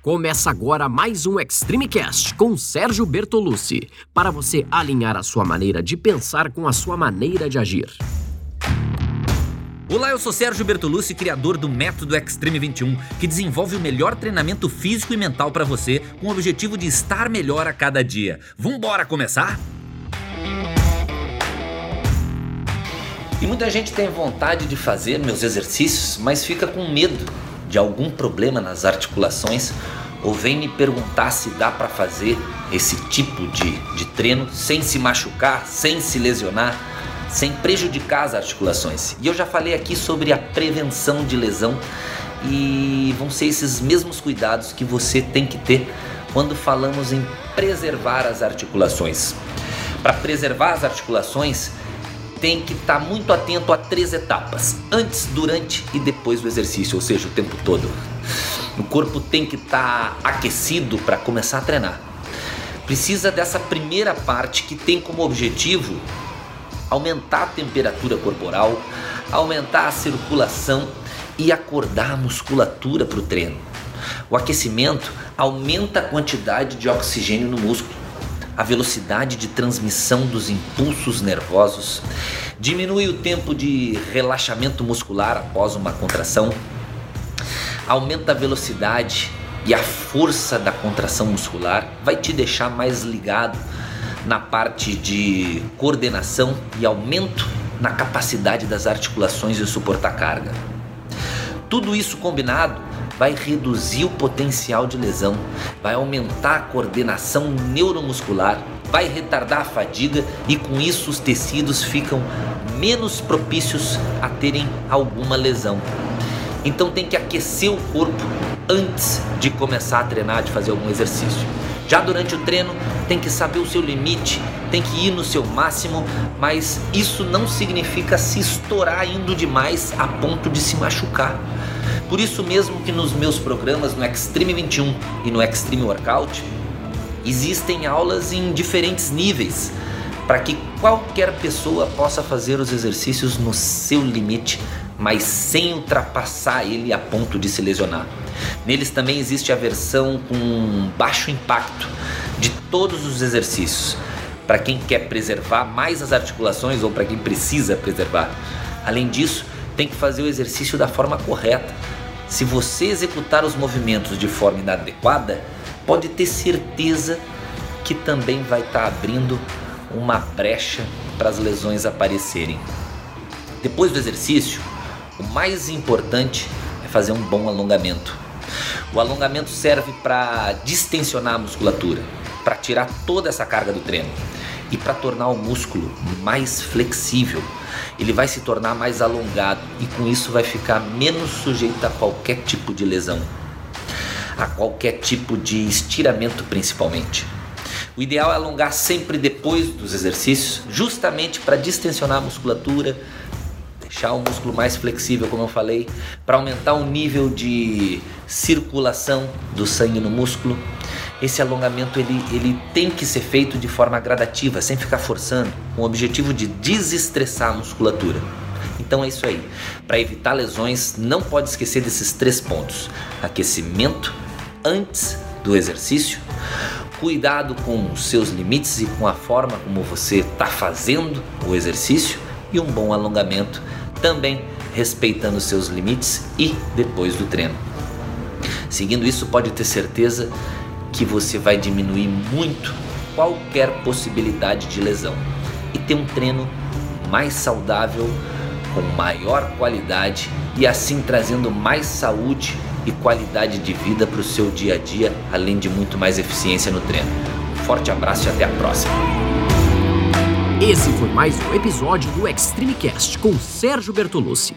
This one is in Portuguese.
Começa agora mais um Extreme Cast com Sérgio Bertolucci, para você alinhar a sua maneira de pensar com a sua maneira de agir. Olá, eu sou Sérgio Bertolucci, criador do Método Extreme 21, que desenvolve o melhor treinamento físico e mental para você, com o objetivo de estar melhor a cada dia. Vambora começar? E muita gente tem vontade de fazer meus exercícios, mas fica com medo de algum problema nas articulações ou vem me perguntar se dá para fazer esse tipo de, de treino sem se machucar, sem se lesionar, sem prejudicar as articulações. E eu já falei aqui sobre a prevenção de lesão e vão ser esses mesmos cuidados que você tem que ter quando falamos em preservar as articulações. Para preservar as articulações, tem que estar tá muito atento a três etapas: antes, durante e depois do exercício, ou seja, o tempo todo. O corpo tem que estar tá aquecido para começar a treinar. Precisa dessa primeira parte que tem como objetivo aumentar a temperatura corporal, aumentar a circulação e acordar a musculatura para o treino. O aquecimento aumenta a quantidade de oxigênio no músculo a velocidade de transmissão dos impulsos nervosos, diminui o tempo de relaxamento muscular após uma contração, aumenta a velocidade e a força da contração muscular, vai te deixar mais ligado na parte de coordenação e aumento na capacidade das articulações de suportar carga. Tudo isso combinado vai reduzir o potencial de lesão, vai aumentar a coordenação neuromuscular, vai retardar a fadiga e com isso os tecidos ficam menos propícios a terem alguma lesão. Então tem que aquecer o corpo antes de começar a treinar, de fazer algum exercício. Já durante o treino, tem que saber o seu limite, tem que ir no seu máximo, mas isso não significa se estourar indo demais a ponto de se machucar. Por isso mesmo que nos meus programas no Extreme 21 e no Extreme Workout existem aulas em diferentes níveis para que qualquer pessoa possa fazer os exercícios no seu limite, mas sem ultrapassar ele a ponto de se lesionar. Neles também existe a versão com baixo impacto de todos os exercícios, para quem quer preservar mais as articulações ou para quem precisa preservar. Além disso, tem que fazer o exercício da forma correta se você executar os movimentos de forma inadequada, pode ter certeza que também vai estar tá abrindo uma brecha para as lesões aparecerem. Depois do exercício, o mais importante é fazer um bom alongamento. O alongamento serve para distensionar a musculatura, para tirar toda essa carga do treino e para tornar o músculo mais flexível. Ele vai se tornar mais alongado e com isso vai ficar menos sujeito a qualquer tipo de lesão, a qualquer tipo de estiramento principalmente. O ideal é alongar sempre depois dos exercícios, justamente para distensionar a musculatura, deixar o músculo mais flexível, como eu falei, para aumentar o nível de circulação do sangue no músculo esse alongamento ele, ele tem que ser feito de forma gradativa, sem ficar forçando, com o objetivo de desestressar a musculatura. Então é isso aí. Para evitar lesões, não pode esquecer desses três pontos: aquecimento antes do exercício, cuidado com os seus limites e com a forma como você está fazendo o exercício e um bom alongamento também respeitando seus limites e depois do treino. Seguindo isso, pode ter certeza que você vai diminuir muito qualquer possibilidade de lesão e ter um treino mais saudável, com maior qualidade e assim trazendo mais saúde e qualidade de vida para o seu dia a dia, além de muito mais eficiência no treino. Um forte abraço e até a próxima. Esse foi mais um episódio do Extreme Cast com Sérgio Bertolucci.